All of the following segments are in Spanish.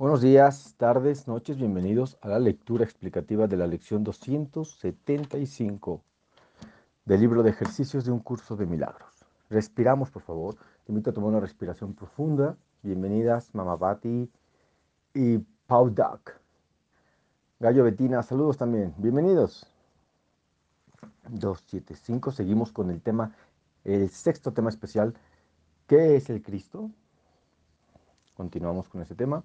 Buenos días, tardes, noches, bienvenidos a la lectura explicativa de la lección 275 del libro de ejercicios de un curso de milagros. Respiramos, por favor. Te invito a tomar una respiración profunda. Bienvenidas, Mamabati y Pau Duck. Gallo Betina, saludos también. Bienvenidos. 275, seguimos con el tema, el sexto tema especial. ¿Qué es el Cristo? Continuamos con ese tema.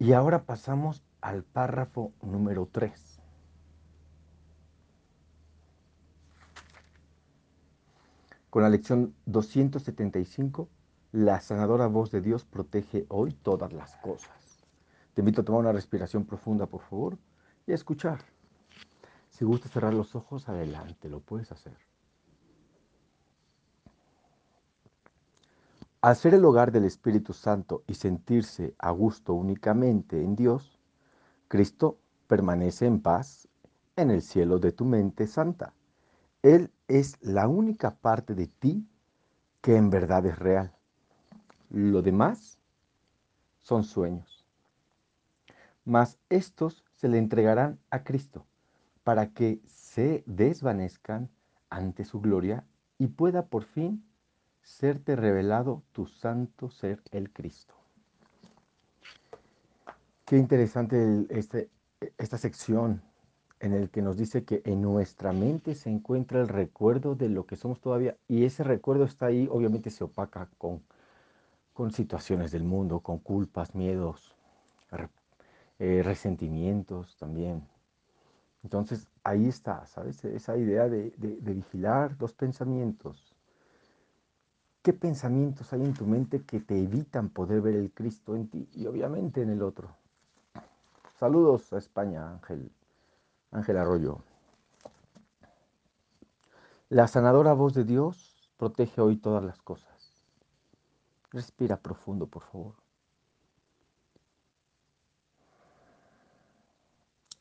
Y ahora pasamos al párrafo número 3. Con la lección 275, la sanadora voz de Dios protege hoy todas las cosas. Te invito a tomar una respiración profunda, por favor, y a escuchar. Si gusta cerrar los ojos, adelante, lo puedes hacer. Al ser el hogar del Espíritu Santo y sentirse a gusto únicamente en Dios, Cristo permanece en paz en el cielo de tu mente santa. Él es la única parte de ti que en verdad es real. Lo demás son sueños. Mas estos se le entregarán a Cristo para que se desvanezcan ante su gloria y pueda por fin serte revelado tu santo ser el Cristo. Qué interesante este, esta sección en el que nos dice que en nuestra mente se encuentra el recuerdo de lo que somos todavía y ese recuerdo está ahí, obviamente se opaca con, con situaciones del mundo, con culpas, miedos, eh, resentimientos también. Entonces ahí está, ¿sabes? Esa idea de, de vigilar los pensamientos, ¿Qué pensamientos hay en tu mente que te evitan poder ver el Cristo en ti y obviamente en el otro? Saludos a España, Ángel, Ángel Arroyo. La sanadora voz de Dios protege hoy todas las cosas. Respira profundo, por favor.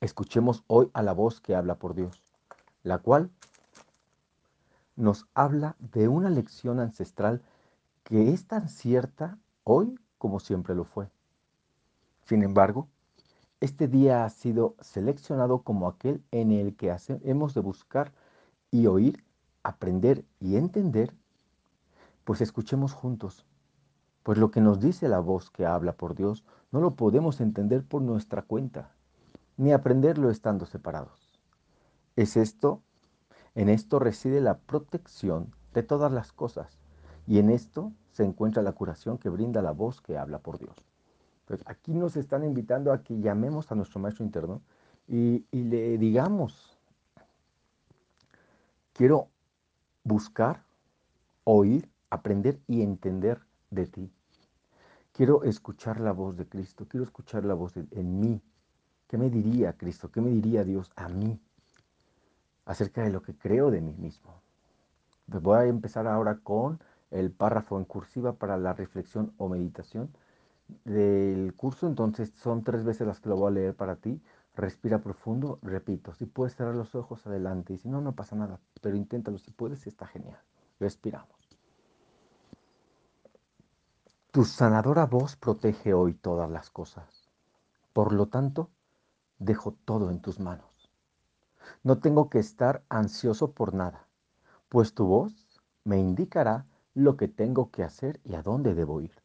Escuchemos hoy a la voz que habla por Dios, la cual nos habla de una lección ancestral que es tan cierta hoy como siempre lo fue. Sin embargo, este día ha sido seleccionado como aquel en el que hemos de buscar y oír, aprender y entender, pues escuchemos juntos, pues lo que nos dice la voz que habla por Dios no lo podemos entender por nuestra cuenta, ni aprenderlo estando separados. Es esto en esto reside la protección de todas las cosas y en esto se encuentra la curación que brinda la voz que habla por Dios. Pues aquí nos están invitando a que llamemos a nuestro maestro interno y, y le digamos, quiero buscar, oír, aprender y entender de ti. Quiero escuchar la voz de Cristo, quiero escuchar la voz de, en mí. ¿Qué me diría Cristo? ¿Qué me diría Dios a mí? Acerca de lo que creo de mí mismo. Pues voy a empezar ahora con el párrafo en cursiva para la reflexión o meditación del curso. Entonces son tres veces las que lo voy a leer para ti. Respira profundo, repito. Si puedes cerrar los ojos, adelante. Y si no, no pasa nada. Pero inténtalo. Si puedes, está genial. Respiramos. Tu sanadora voz protege hoy todas las cosas. Por lo tanto, dejo todo en tus manos. No tengo que estar ansioso por nada, pues tu voz me indicará lo que tengo que hacer y a dónde debo ir.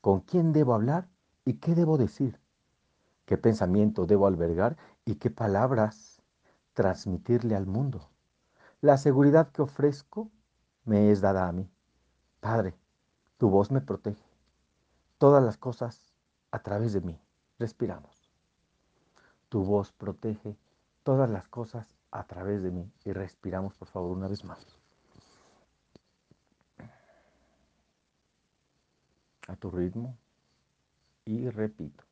¿Con quién debo hablar y qué debo decir? ¿Qué pensamiento debo albergar y qué palabras transmitirle al mundo? La seguridad que ofrezco me es dada a mí. Padre, tu voz me protege. Todas las cosas a través de mí. Respiramos. Tu voz protege todas las cosas a través de mí. Y respiramos, por favor, una vez más. A tu ritmo. Y repito.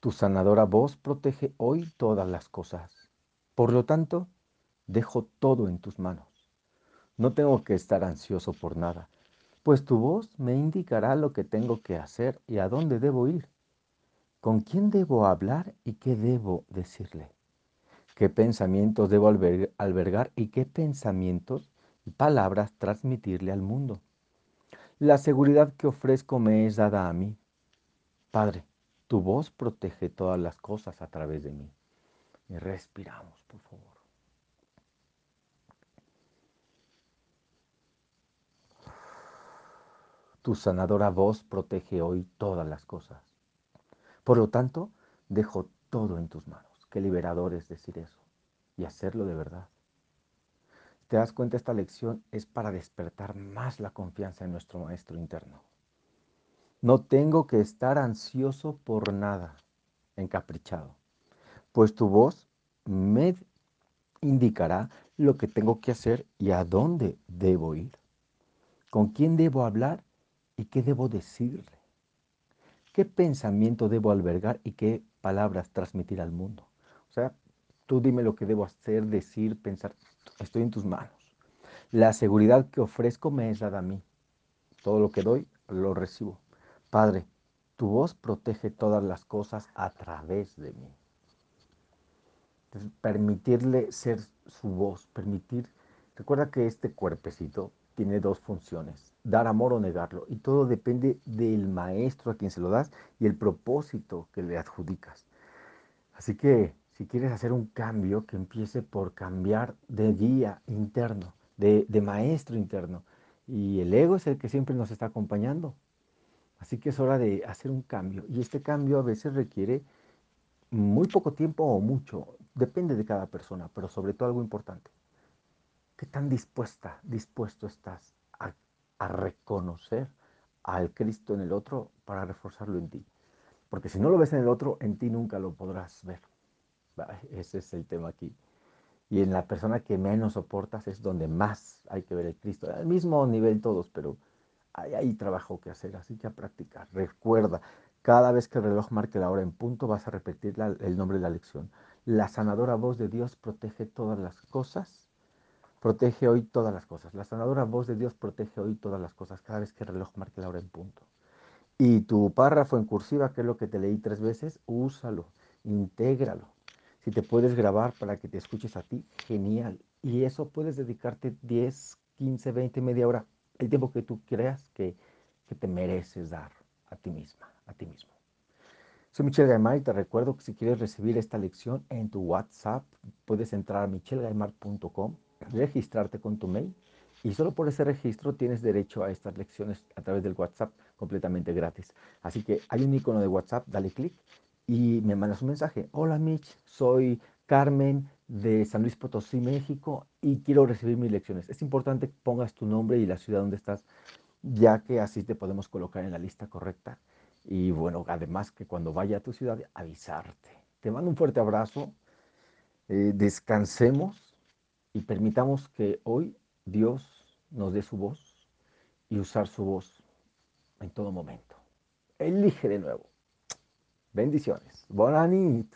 Tu sanadora voz protege hoy todas las cosas. Por lo tanto, dejo todo en tus manos. No tengo que estar ansioso por nada, pues tu voz me indicará lo que tengo que hacer y a dónde debo ir. ¿Con quién debo hablar y qué debo decirle? ¿Qué pensamientos debo albergar y qué pensamientos y palabras transmitirle al mundo? La seguridad que ofrezco me es dada a mí. Padre, tu voz protege todas las cosas a través de mí. Y respiramos, por favor. Tu sanadora voz protege hoy todas las cosas. Por lo tanto, dejo todo en tus manos. Qué liberador es decir eso y hacerlo de verdad. ¿Te das cuenta? Esta lección es para despertar más la confianza en nuestro maestro interno. No tengo que estar ansioso por nada, encaprichado, pues tu voz me indicará lo que tengo que hacer y a dónde debo ir, con quién debo hablar ¿Y qué debo decirle? ¿Qué pensamiento debo albergar y qué palabras transmitir al mundo? O sea, tú dime lo que debo hacer, decir, pensar. Estoy en tus manos. La seguridad que ofrezco me es dada a mí. Todo lo que doy, lo recibo. Padre, tu voz protege todas las cosas a través de mí. permitirle ser su voz, permitir... Recuerda que este cuerpecito tiene dos funciones, dar amor o negarlo. Y todo depende del maestro a quien se lo das y el propósito que le adjudicas. Así que si quieres hacer un cambio, que empiece por cambiar de guía interno, de, maestro interno. Y el ego es el que siempre nos está acompañando. Así que es hora de hacer un cambio. Y este cambio a veces requiere muy poco tiempo o mucho. Depende de cada persona, pero sobre todo algo importante ¿Qué tan dispuesta, dispuesto estás a, reconocer al Cristo en el otro para reforzarlo en ti? Porque si no lo ves en el otro, en ti nunca lo podrás ver. Ese es el tema aquí. Y en la persona que menos soportas es donde más hay que ver el Cristo. Al mismo nivel todos, pero hay, hay trabajo que hacer, así que a practicar. Recuerda, cada vez que el reloj marque la hora en punto, vas a repetir el nombre de la lección. La sanadora voz de Dios protege todas las cosas Protege hoy todas las cosas. La sanadora voz de Dios protege hoy todas las cosas cada vez que el reloj marque la hora en punto. Y tu párrafo en cursiva, que es lo que te leí tres veces, úsalo, intégralo. Si te puedes grabar para que te escuches a ti, genial. Y eso puedes dedicarte 10, 15, 20, media hora, el tiempo que tú creas que, te mereces dar a ti misma, a ti mismo. Soy Michelle Gaimar y te recuerdo que si quieres recibir esta lección en tu WhatsApp, puedes entrar a michelgaimar.com registrarte con tu mail y solo por ese registro tienes derecho a estas lecciones a través del WhatsApp completamente gratis. Así que hay un icono de WhatsApp, dale clic y me mandas un mensaje. Hola Mitch, soy Carmen de San Luis Potosí, México y quiero recibir mis lecciones. Es importante que pongas tu nombre y la ciudad donde estás, ya que así te podemos colocar en la lista correcta. Y bueno, además que cuando vaya a tu ciudad, avisarte. Te mando un fuerte abrazo. Eh, descansemos y permitamos que hoy Dios nos dé su voz y usar su voz en todo momento. Elige de nuevo. Bendiciones. Bonanit.